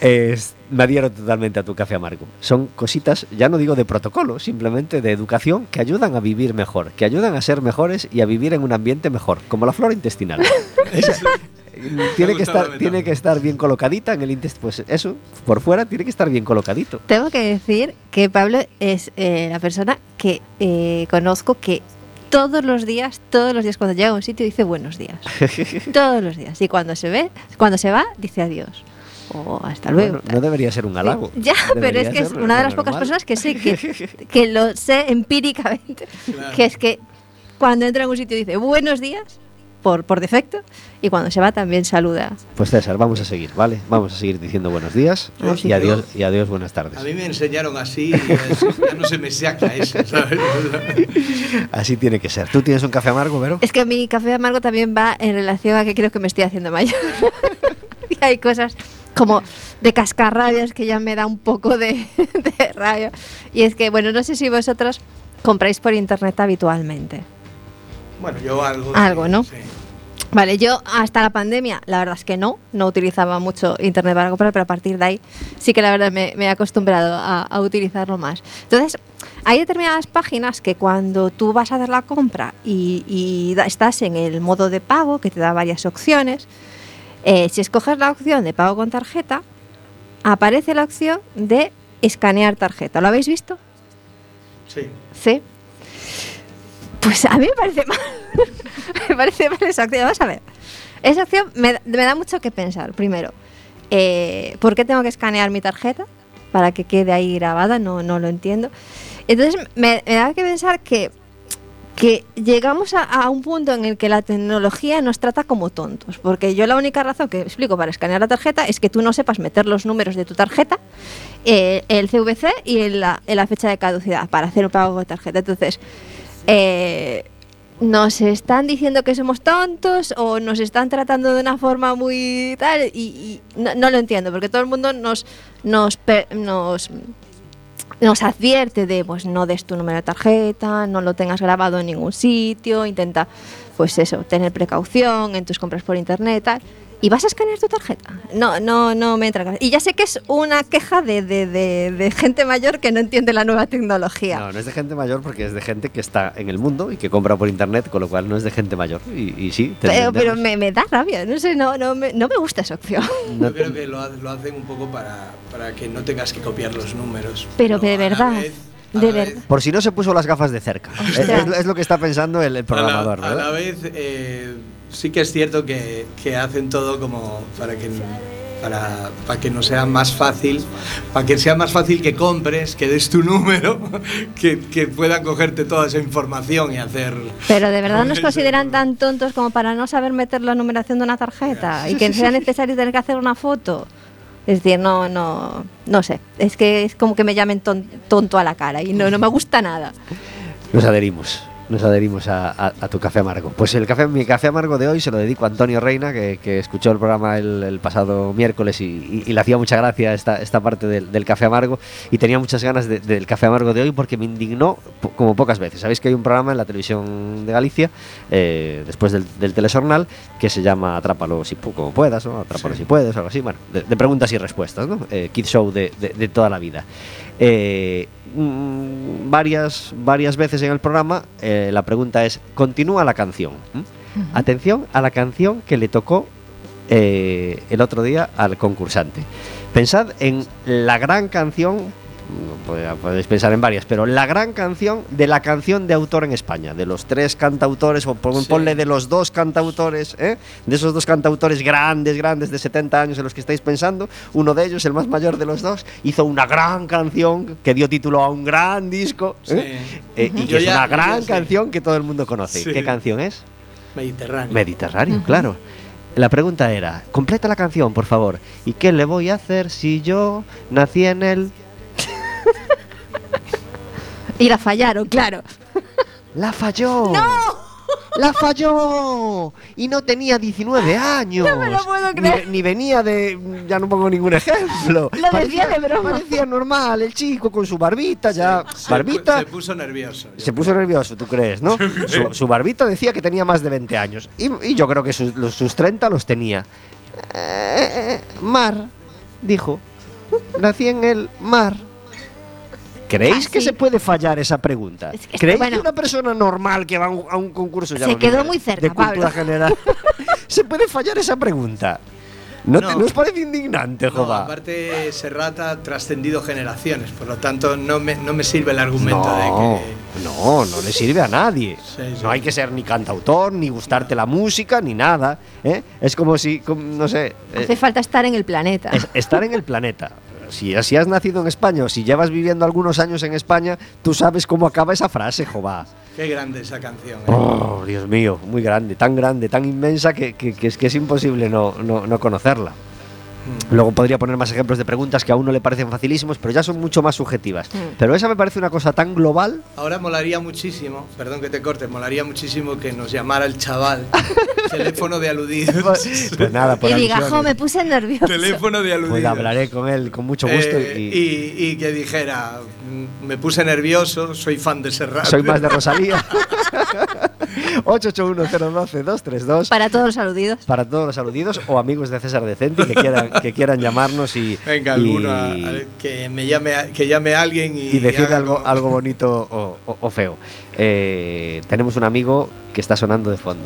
Es- me adhiero totalmente a tu café amargo. Son cositas, ya no digo de protocolo, simplemente de educación que ayudan a vivir mejor, que ayudan a ser mejores y a vivir en un ambiente mejor, como la flora intestinal. Esa- tiene, que gustado la estar, metáfora. tiene que estar bien colocadita en el intestino. Pues eso, por fuera tiene que estar bien colocadito. Tengo que decir que Pablo es eh, la persona que eh, conozco que todos los días, todos los días cuando llega a un sitio dice buenos días. todos los días. Y cuando se ve, cuando se va, dice adiós. O hasta luego. Bueno, no debería ser un halago. Ya, pero es que es una de las pocas personas que sé que, que lo sé empíricamente. Claro. Que es que cuando entra en un sitio dice buenos días por, por defecto y cuando se va también saluda. Pues César, vamos a seguir, ¿vale? Vamos a seguir diciendo buenos días Ah, sí. y adiós, y adiós, buenas tardes. A mí me enseñaron así ya no se me saca eso, ¿sabes? Así tiene que ser. ¿Tú tienes un café amargo, Vero? Es que mi café amargo también va en relación a que creo que me estoy haciendo mayor. y hay cosas como de cascarrabias que ya me da un poco de, de rabia. Y es que, bueno, no sé si vosotros compráis por internet habitualmente. Bueno, yo algo. Algo, ¿no? sí. Vale, yo hasta la pandemia, la verdad es que no, no utilizaba mucho internet para comprar, pero a partir de ahí sí que la verdad me, me he acostumbrado a, a utilizarlo más. Entonces, hay determinadas páginas que cuando tú vas a hacer la compra y, y estás en el modo de pago, que te da varias opciones, eh, si escoges la opción de pago con tarjeta, aparece la opción de escanear tarjeta. ¿Lo habéis visto? Sí. Sí. Pues a mí me parece mal. me parece mal esa opción. Vamos a ver. Esa opción me, da- me da mucho que pensar. Primero, eh, ¿por qué tengo que escanear mi tarjeta? Para que quede ahí grabada, no, no lo entiendo. Entonces me, me da que pensar que, que llegamos a, un punto en el que la tecnología nos trata como tontos. Porque yo la única razón que explico para escanear la tarjeta es que tú no sepas meter los números de tu tarjeta eh, el CVC y la, fecha de caducidad para hacer un pago de tarjeta. Entonces, eh, nos están diciendo que somos tontos o nos están tratando de una forma muy tal y, no, lo entiendo porque todo el mundo nos nos nos nos advierte de pues no des tu número de tarjeta, no lo tengas grabado en ningún sitio, intenta pues eso, tener precaución en tus compras por internet tal. ¿Y vas a escanear tu tarjeta? No, no, no me entra. Y ya sé que es una queja de, de- de- de gente mayor que no entiende la nueva tecnología. No, no es de gente mayor porque es de gente que está en el mundo y que compra por internet, con lo cual no es de gente mayor. Y, y sí, te Pero, pero me, me da rabia, no sé, no, no, me, no me gusta esa opción. No Yo creo que lo, ha- lo hacen un poco para, para que no tengas que copiar los números. Pero de a la verdad, de vez- Por si no se puso las gafas de cerca. Es, Ostras. es- es lo que está pensando el, el programador, a la, a la vez, eh, sí que es cierto que, que hacen todo como para que, para, para que no sea más fácil, para que sea más fácil que compres, que des tu número, que, que puedan cogerte toda esa información y hacer... Pero de verdad nos consideran tan tontos como para no saber meter la numeración de una tarjeta y que sea necesario tener que hacer una foto. Es decir, no, no, no sé. Es que es como que me llamen ton- tonto a la cara y no, no me gusta nada. Nos adherimos. Nos adherimos a, a- a tu café amargo. Pues el café, mi café amargo de hoy se lo dedico a Antonio Reina, que, que escuchó el programa el, el pasado miércoles y, y- y le hacía mucha gracia esta, esta parte del, del café amargo y tenía muchas ganas de- del café amargo de hoy porque me indignó como pocas veces. Sabéis que hay un programa en la televisión de Galicia, eh, después del, del telesornal, que se llama Atrápalo si como puedas, ¿no? Atrápalo si puedes, o algo así. Bueno, de, de preguntas y respuestas, ¿no? Eh, Kid Show de, de- de toda la vida. Eh, mm, varias, varias veces en el programa eh, la pregunta es, ¿continúa la canción? ¿Mm? Atención a la canción que le tocó eh, el otro día al concursante. Pensad en la gran canción, podéis pensar en varias, pero la gran canción de la canción de autor en España, de los tres cantautores, o pon- Sí. ponle de los dos cantautores, ¿eh? de esos dos cantautores grandes, grandes de 70 años en los que estáis pensando, uno de ellos, el más mayor de los dos, hizo una gran canción que dio título a un gran disco, ¿eh? Eh, y que Yo es una gran sé. canción que todo el mundo conoce. Sí. ¿Qué canción es? Mediterráneo. Mediterráneo, claro. La pregunta era, completa la canción, por favor. ¿Y qué le voy a hacer si yo nací en el... Y la fallaron, claro. ¡La falló! ¡No! ¡La falló! Y no tenía 19 años. No me lo puedo creer. Ni, venía de... Ya no pongo ningún ejemplo. Lo decía de broma. Parecía normal, el chico con su barbita ya... Se barbita... Se puso nervioso. Se puso nervioso, ¿tú crees, no? Su, su barbita decía que tenía más de 20 años. Y, y yo creo que sus, los- sus 30 los tenía. Eh, mar, dijo. Nací en el mar. ¿Creéis Ah, que sí. se puede fallar esa pregunta? Es que- ¿Creéis bueno. que una persona normal que va a un, a un concurso ya Se no quedó muy cerca, de cultura Pablo. general se puede fallar esa pregunta? ¿No, te- No. ¿no os parece indignante, No, Jova? aparte Serrata ha trascendido generaciones, por lo tanto no me, no me sirve el argumento no, de que... no, no le sirve a nadie. Sí, sí. No hay que ser ni cantautor, ni gustarte la música, ni nada. ¿eh? Es como si, como- no sé, eh, Hace falta estar en el planeta. es- estar en el planeta. Si, si has nacido en España o si llevas viviendo algunos años en España, tú sabes cómo acaba esa frase, Jova. Qué grande esa canción. ¿eh? Oh, Dios mío, muy grande, tan grande, tan inmensa que, que- que es que es imposible no, no- no conocerla. Mm. Luego podría poner más ejemplos de preguntas que a uno le parecen facilísimos, pero ya son mucho más subjetivas. Mm. Pero esa me parece una cosa tan global. Ahora molaría muchísimo, perdón que te corte, molaría muchísimo que nos llamara el chaval. teléfono de aludidos. Pues nada, por y diga, jo, me puse nervioso. teléfono de aludidos. Pues hablaré con él con mucho gusto Eh, y, y, y que dijera, "Mm, me puse nervioso, soy fan de Serrat. soy más de Rosalía. 881-012-232 Para todos los aludidos. para todos los aludidos o amigos de César Decenti que quieran, que quieran llamarnos y, Venga, y- alguno a- a- que me llame a- que llame a alguien y, y haga algo, algo bonito o, o- o feo. Eh, tenemos un amigo que está sonando de fondo.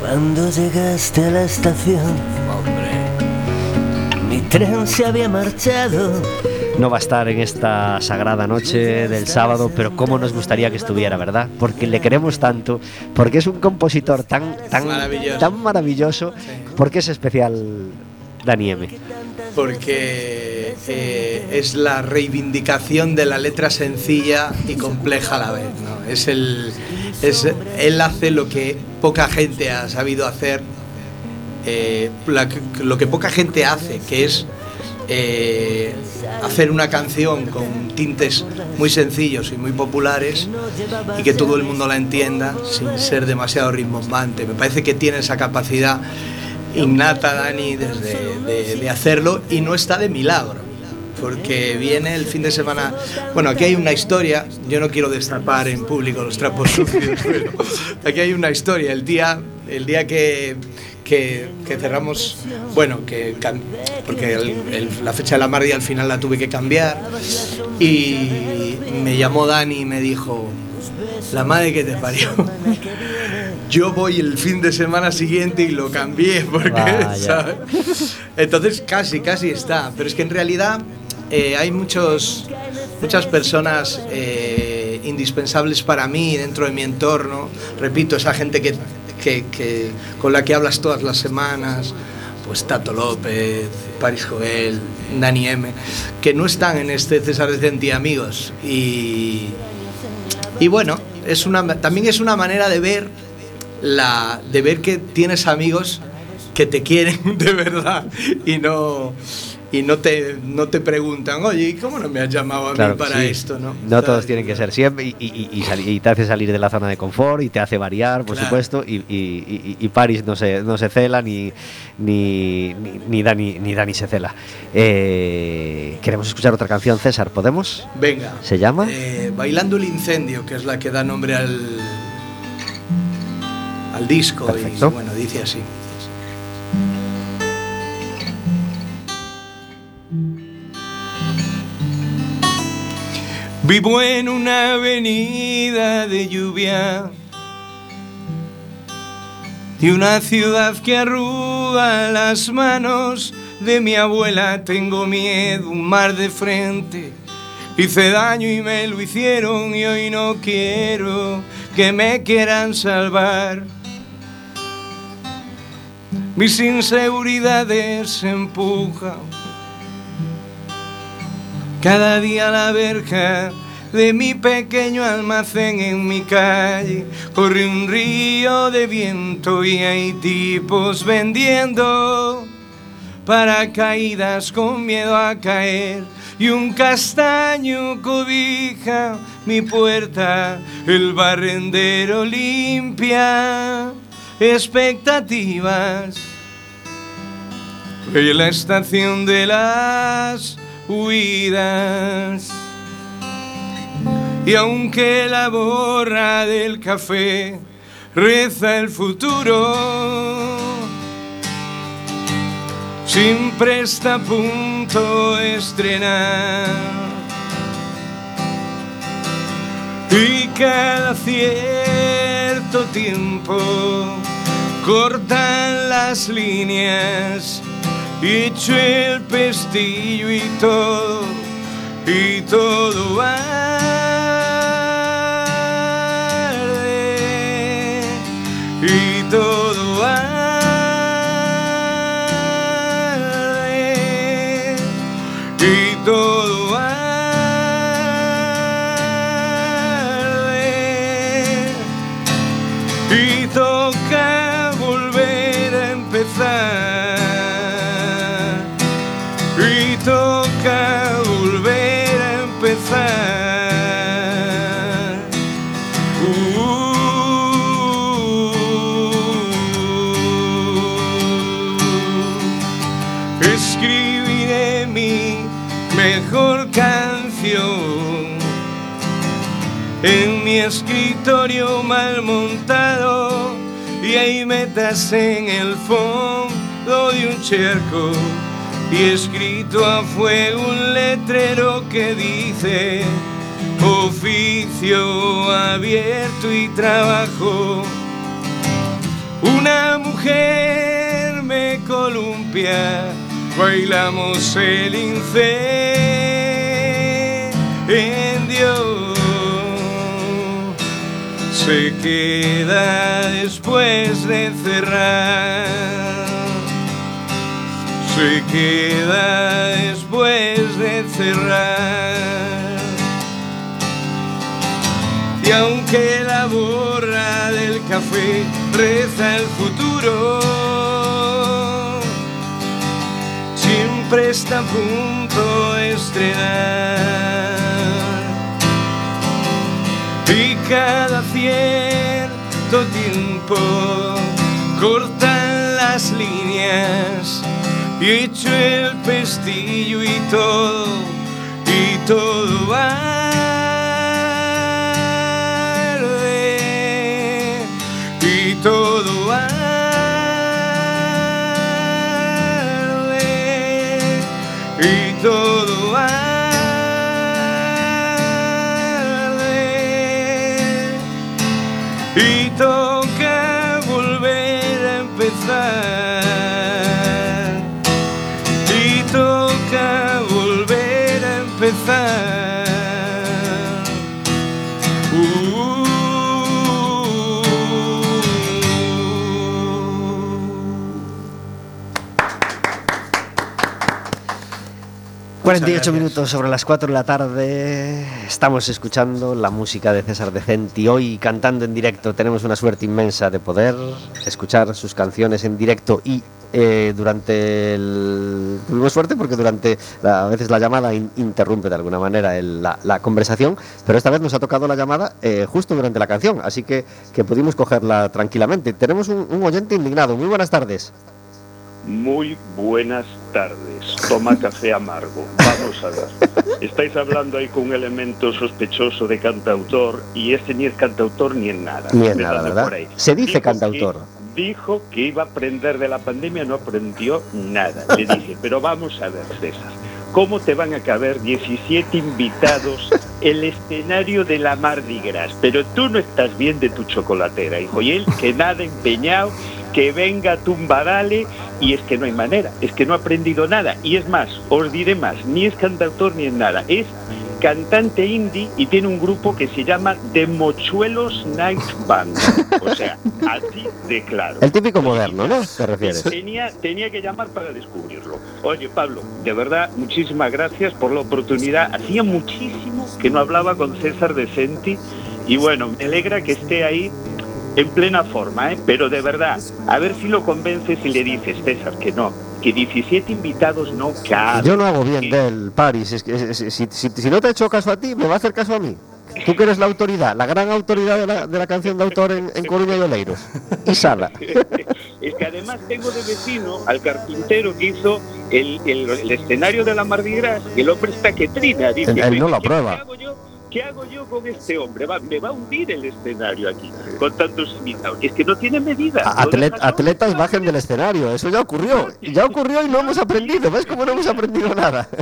Cuando llegaste a la estación, mi tren se había marchado. No va a estar en esta sagrada noche del sábado, pero cómo nos gustaría que estuviera, ¿verdad? Porque le queremos tanto, porque es un compositor tan, tan, Maravilloso. tan maravilloso, porque es especial Dani M. porque eh, es la reivindicación de la letra sencilla y compleja a la vez. ¿no? Es el, es, él hace lo que poca gente ha sabido hacer, eh, que- lo que poca gente hace, que es eh, hacer una canción con tintes muy sencillos y muy populares y que todo el mundo la entienda sin ser demasiado ritmombante. Me parece que tiene esa capacidad innata Dani de hacerlo y no está de milagro porque viene el fin de semana. Bueno aquí hay una historia yo no quiero destapar en público los trapos sucios pero aquí hay una historia el día el día que que, que cerramos bueno que porque el- el- la fecha de la Mardi al final la tuve que cambiar y me llamó Dani y me dijo la madre que te parió yo voy el fin de semana siguiente y lo cambié porque entonces casi casi está pero es que en realidad eh, hay muchos muchas personas eh, indispensables para mí dentro de mi entorno. Repito esa gente que, con la que hablas todas las semanas pues Tato López, Paris Joel, Dani M, que no están en este César Decenti amigos. Y y bueno, es una, también es una manera de ver, la, de ver que tienes amigos que te quieren de verdad y no, y no, te, no te preguntan, oye, ¿y cómo no me has llamado a Claro mí para sí. esto? No, No ¿Sabes? todos tienen que ser siempre y, y- y sali- y te hace salir de la zona de confort y te hace variar, por Claro. supuesto. Y, y, y- y Paris no se, no se cela ni, ni, ni, ni Dani, ni Dani se cela. Eh, queremos escuchar otra canción, César, ¿podemos? Venga. ¿Se llama? Eh, Bailando el incendio, que es la que da nombre al, al disco. Perfecto. Y bueno, dice así. Vivo en una avenida de lluvia y una ciudad que arruga las manos de mi abuela. Tengo miedo, un mar de frente. Hice daño y me lo hicieron y hoy no quiero que me quieran salvar. Mis inseguridades empujan cada día la verja de mi pequeño almacén en mi calle. Corre un río de viento y hay tipos vendiendo paracaídas con miedo a caer. Y un castaño cobija mi puerta, el barrendero limpia expectativas. En la estación de las Y aunque la borra del café reza el futuro, siempre está a punto de estrenar. Y cada cierto tiempo cortan las líneas y echo el pestillo y todo, y todo arde, y todo escritorio mal montado y hay metas en el fondo de un cerco y escrito a fuego un letrero que dice oficio abierto y trabajo. Una mujer me columpia, bailamos el incendio. Se queda después de cerrar. Se queda después de cerrar. Y aunque la borra del café reza el futuro, siempre está a punto de estrenar. Cada cierto tiempo. Cortan las líneas y echo el pestillo y todo, y todo arde, y todo arde, y todo 48 gracias. minutos sobre las 4 de la tarde. Estamos escuchando la música de César Decenti. Hoy cantando en directo tenemos una suerte inmensa de poder escuchar sus canciones en directo y eh, durante el... Tuvimos suerte porque durante la- a veces la llamada in- interrumpe de alguna manera el- la, la conversación, pero esta vez nos ha tocado la llamada eh, justo durante la canción, así que, que pudimos cogerla tranquilamente. Tenemos un, un oyente indignado. Muy buenas tardes. Muy buenas tardes. Toma café amargo. Vamos a ver. Estáis hablando ahí con un elemento sospechoso de cantautor y este ni es cantautor ni es nada. Ni es nada, ¿verdad? por ahí. Se dice Dijo cantautor. que- dijo que iba a aprender de la pandemia, no aprendió nada. Le dije, pero vamos a ver, César. ¿Cómo te van a caber 17 invitados el escenario de la Mardi Gras? Pero tú no estás bien de tu chocolatera, hijo. Y él que nada empeñado, que venga Tumbadale y es que no hay manera, es que no ha aprendido nada. Y es más, os diré más, ni es cantautor ni es nada, es cantante indie y tiene un grupo que se llama The Mochuelos Night Band. O sea, así de claro. El típico moderno, ¿no? ¿Te refieres? Tenía, tenía que llamar para descubrirlo. Oye, Pablo, de verdad, muchísimas gracias por la oportunidad. Hacía muchísimo que no hablaba con César Decenti y bueno, me alegra que esté ahí en plena forma, ¿eh? pero de verdad, a ver si lo convences y le dices, César, que no, que 17 invitados no caben. Yo no hago bien Que- del Paris. Es que, es- es- si, si- si no te he hecho caso a ti, me va a hacer caso a mí. Tú que eres la autoridad, la gran autoridad de la, de la canción de autor en, en Coruña y Oleiros. Y Sala. Es que además tengo de vecino al carpintero que hizo el, el- el escenario de la Mardi Gras y el hombre está que trina. Dice, Él- él no lo ¿qué- aprueba. ¿Qué hago, yo, ¿Qué hago yo con este hombre? Va- me va a hundir el escenario aquí con tantos invitados. Es que no tiene medida. A- Lo atlet- deja solo. atletas bajen del escenario. Eso ya ocurrió. Ya ocurrió y no hemos aprendido. ¿Ves cómo no hemos aprendido nada?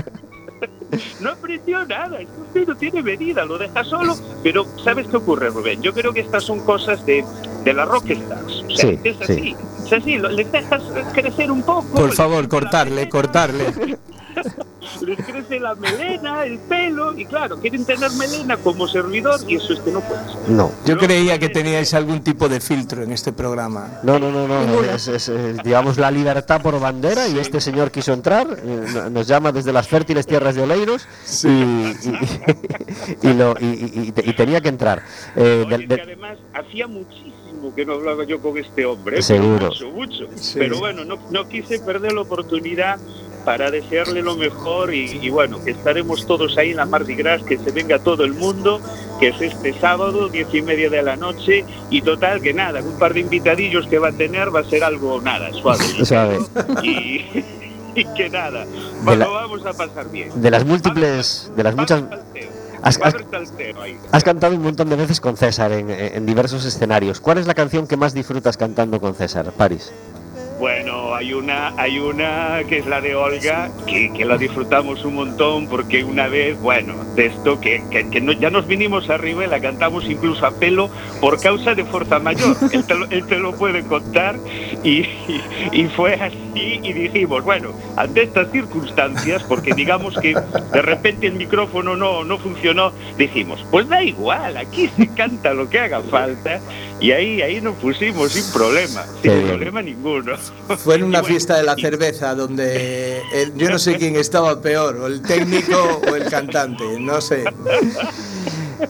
No aprendió nada, es que usted no tiene medida, lo deja solo. Pero ¿sabes qué ocurre, Rubén? Yo creo que estas son cosas de, de la rockstars. O sea, Sí, es sí. así. Es así, lo- les dejas crecer un poco. Por favor, cortarle, cortarle. Les crece la melena, el pelo, y claro, quieren tener melena como servidor, y eso es que no puede ser. No. Yo creía que teníais algún tipo de filtro en este programa. No, no, no, no. Es, es, eh, digamos, la libertad por bandera y este señor quiso entrar. eh, no- Nos llama desde las fértiles tierras de Oleiros y, y, y lo- y- y- y te- y tenía que entrar. Eh, Oye, del- de- que además hacía muchísimo que no hablaba yo con este hombre. Seguro. Mucho, mucho. Sí. Pero bueno, no, no quise perder la oportunidad para desearle lo mejor y, y bueno, que estaremos todos ahí en la Mardi Gras, que se venga todo el mundo, que es este sábado, diez y media de la noche, y total, que nada, un par de invitadillos que va a tener va a ser algo, nada, suave. Suave. Y, que nada, bueno, la- vamos a pasar bien. De las múltiples, de las muchas... has cantado un montón de veces con César en, en diversos escenarios. ¿Cuál es la canción que más disfrutas cantando con César, París? Bueno, hay una, hay una que es la de Olga, que, que la disfrutamos un montón porque una vez, bueno, de esto que, que- que no- ya nos vinimos arriba y la cantamos incluso a pelo por causa de fuerza mayor. Él te lo, él te lo puede contar y, y- y fue así y dijimos, bueno, ante estas circunstancias, porque digamos que de repente el micrófono no, no funcionó, dijimos, pues da igual, aquí se canta lo que haga falta y ahí, ahí nos pusimos sin problema, Qué sin bien. problema ninguno. Fue en una bueno, fiesta de la cerveza donde el- yo no sé quién estaba peor, o el técnico o el cantante, no sé.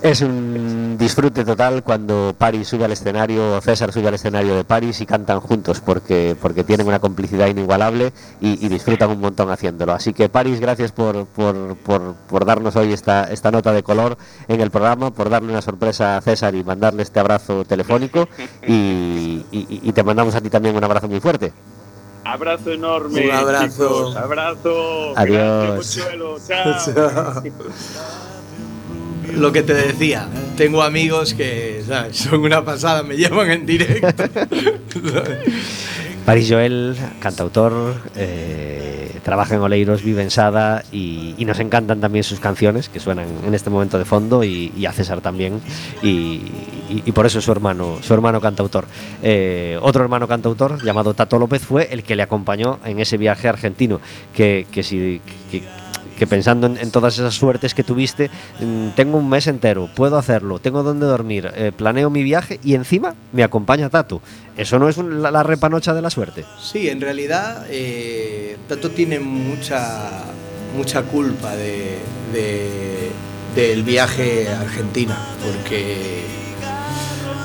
Es un disfrute total cuando París sube al escenario, o César sube al escenario de París y cantan juntos porque, porque tienen una complicidad inigualable y, y disfrutan un montón haciéndolo. Así que París, gracias por, por, por, por darnos hoy esta, esta nota de color en el programa, por darle una sorpresa a César y mandarle este abrazo telefónico y, y- y te mandamos a ti también un abrazo muy fuerte. Abrazo enorme. Un abrazo. chicos, abrazo. Adiós. Chao. Lo que te decía, tengo amigos que son una pasada, me llevan en directo. París Joel, cantautor, eh, trabaja en Oleiros, vive en Sada y, nos encantan también sus canciones que suenan en este momento de fondo y, y a César también y, por eso es su hermano, su hermano cantautor. Eh, otro hermano cantautor llamado Tato López fue el que le acompañó en ese viaje argentino que, que- que pensando en, todas esas suertes que tuviste, mm, tengo un mes entero, puedo hacerlo, tengo donde dormir, eh, planeo mi viaje y encima me acompaña Tato. Eso no es un- la, repanocha de la suerte. Sí, en realidad eh, Tato tiene mucha, mucha culpa de, de- del viaje a Argentina, porque,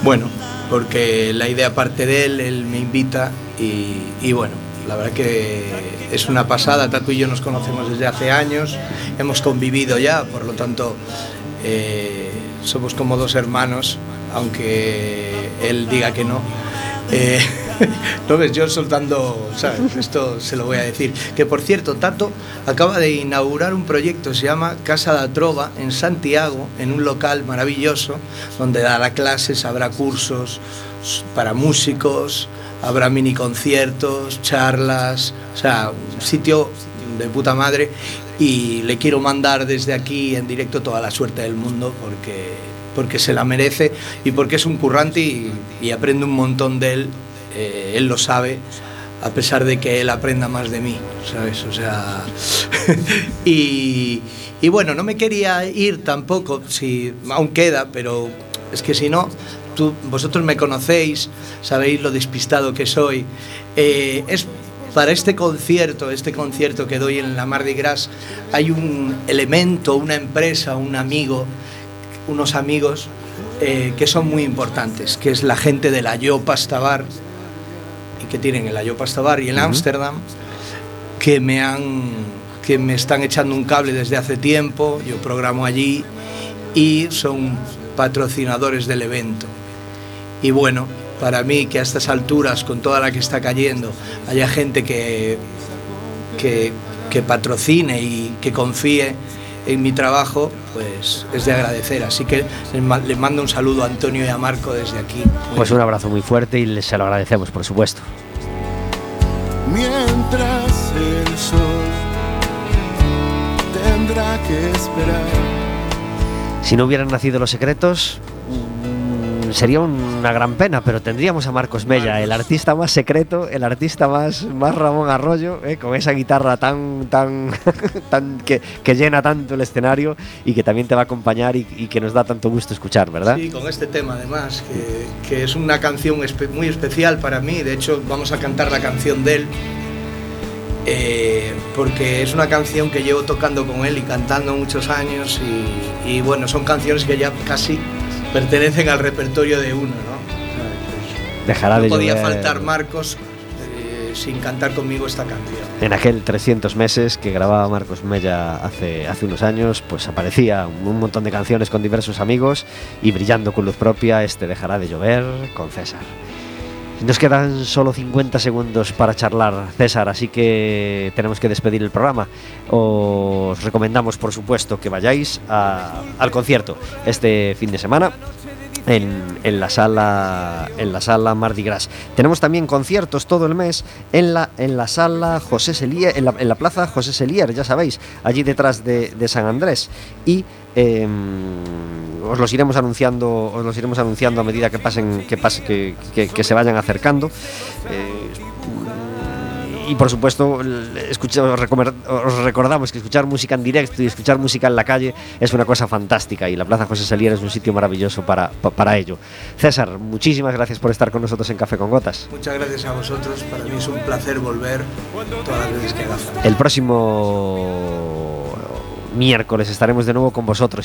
bueno, porque la idea parte de él, él me invita y bueno, la verdad que es una pasada, Tato y yo nos conocemos desde hace años, hemos convivido ya, por lo tanto eh, somos como dos hermanos, aunque él diga que no. Eh, no ves, yo soltando, ¿sabes? Esto se lo voy a decir. Que por cierto, Tato acaba de inaugurar un proyecto, se llama Casa da Trova, en Santiago, en un local maravilloso, donde dará clases, habrá cursos para músicos, habrá mini conciertos, charlas, o sea, un sitio de puta madre. Y le quiero mandar desde aquí en directo toda la suerte del mundo porque porque se la merece y porque es un currante y, y aprende un montón de él, eh, él lo sabe, a pesar de que él aprenda más de mí, ¿sabes? O sea, y, y bueno, no me quería ir tampoco, si aún queda, pero es que si no, tú, vosotros me conocéis, sabéis lo despistado que soy. Eh, es para este concierto, este concierto que doy en la Mardi Gras, hay un elemento, una empresa, un amigo, unos amigos eh, que son muy importantes, que es la gente de la Yo Pasta Bar, y que tienen el Yo Pasta Bar y en Ámsterdam, que me han que me están echando un cable desde hace tiempo, yo programo allí y son patrocinadores del evento. Y bueno, para mí que a estas alturas, con toda la que está cayendo, haya gente que, que, que patrocine y que confíe en mi trabajo, pues es de agradecer. Así que les, ma- les mando un saludo a Antonio y a Marco desde aquí. Muy Pues un abrazo muy fuerte y se lo agradecemos, por supuesto. Mientras el sol tendrá que esperar. Si no hubieran nacido los secretos, sería una gran pena, pero tendríamos a Marcos Mella, el artista más secreto, el artista más, más Ramón Arroyo, eh, con esa guitarra tan, tan, tan que, que llena tanto el escenario y que también te va a acompañar y, y que nos da tanto gusto escuchar, ¿verdad? Sí, con este tema además, que, que es una canción espe- muy especial para mí. De hecho, vamos a cantar la canción de él, eh, porque es una canción que llevo tocando con él y cantando muchos años. Y, y bueno, son canciones que ya casi pertenecen al repertorio de uno, ¿no? Dejará No de podía llover. faltar Marcos eh, sin cantar conmigo esta canción. En aquel 300 meses que grababa Marcos Mella hace, hace unos años, pues aparecía un montón de canciones con diversos amigos y brillando con luz propia, este dejará de llover con César. Nos quedan solo 50 segundos para charlar, César, así que tenemos que despedir el programa. Os recomendamos, por supuesto, que vayáis al concierto este fin de semana. En, la sala en la sala Mardi Gras. Tenemos también conciertos todo el mes en la en la sala José Selier, en la, en la plaza José Selier, ya sabéis, allí detrás de, San Andrés. Y eh, os los iremos anunciando, os los iremos anunciando a medida que pasen, que pase, que, que- que se vayan acercando. Eh, y por supuesto, escucha- os recordamos que escuchar música en directo y escuchar música en la calle es una cosa fantástica y la Plaza José Salier es un sitio maravilloso para, pa- para ello. César, muchísimas gracias por estar con nosotros en Café con Gotas. Muchas gracias a vosotros. Para mí es un placer volver todas las veces que haga. El próximo miércoles estaremos de nuevo con vosotros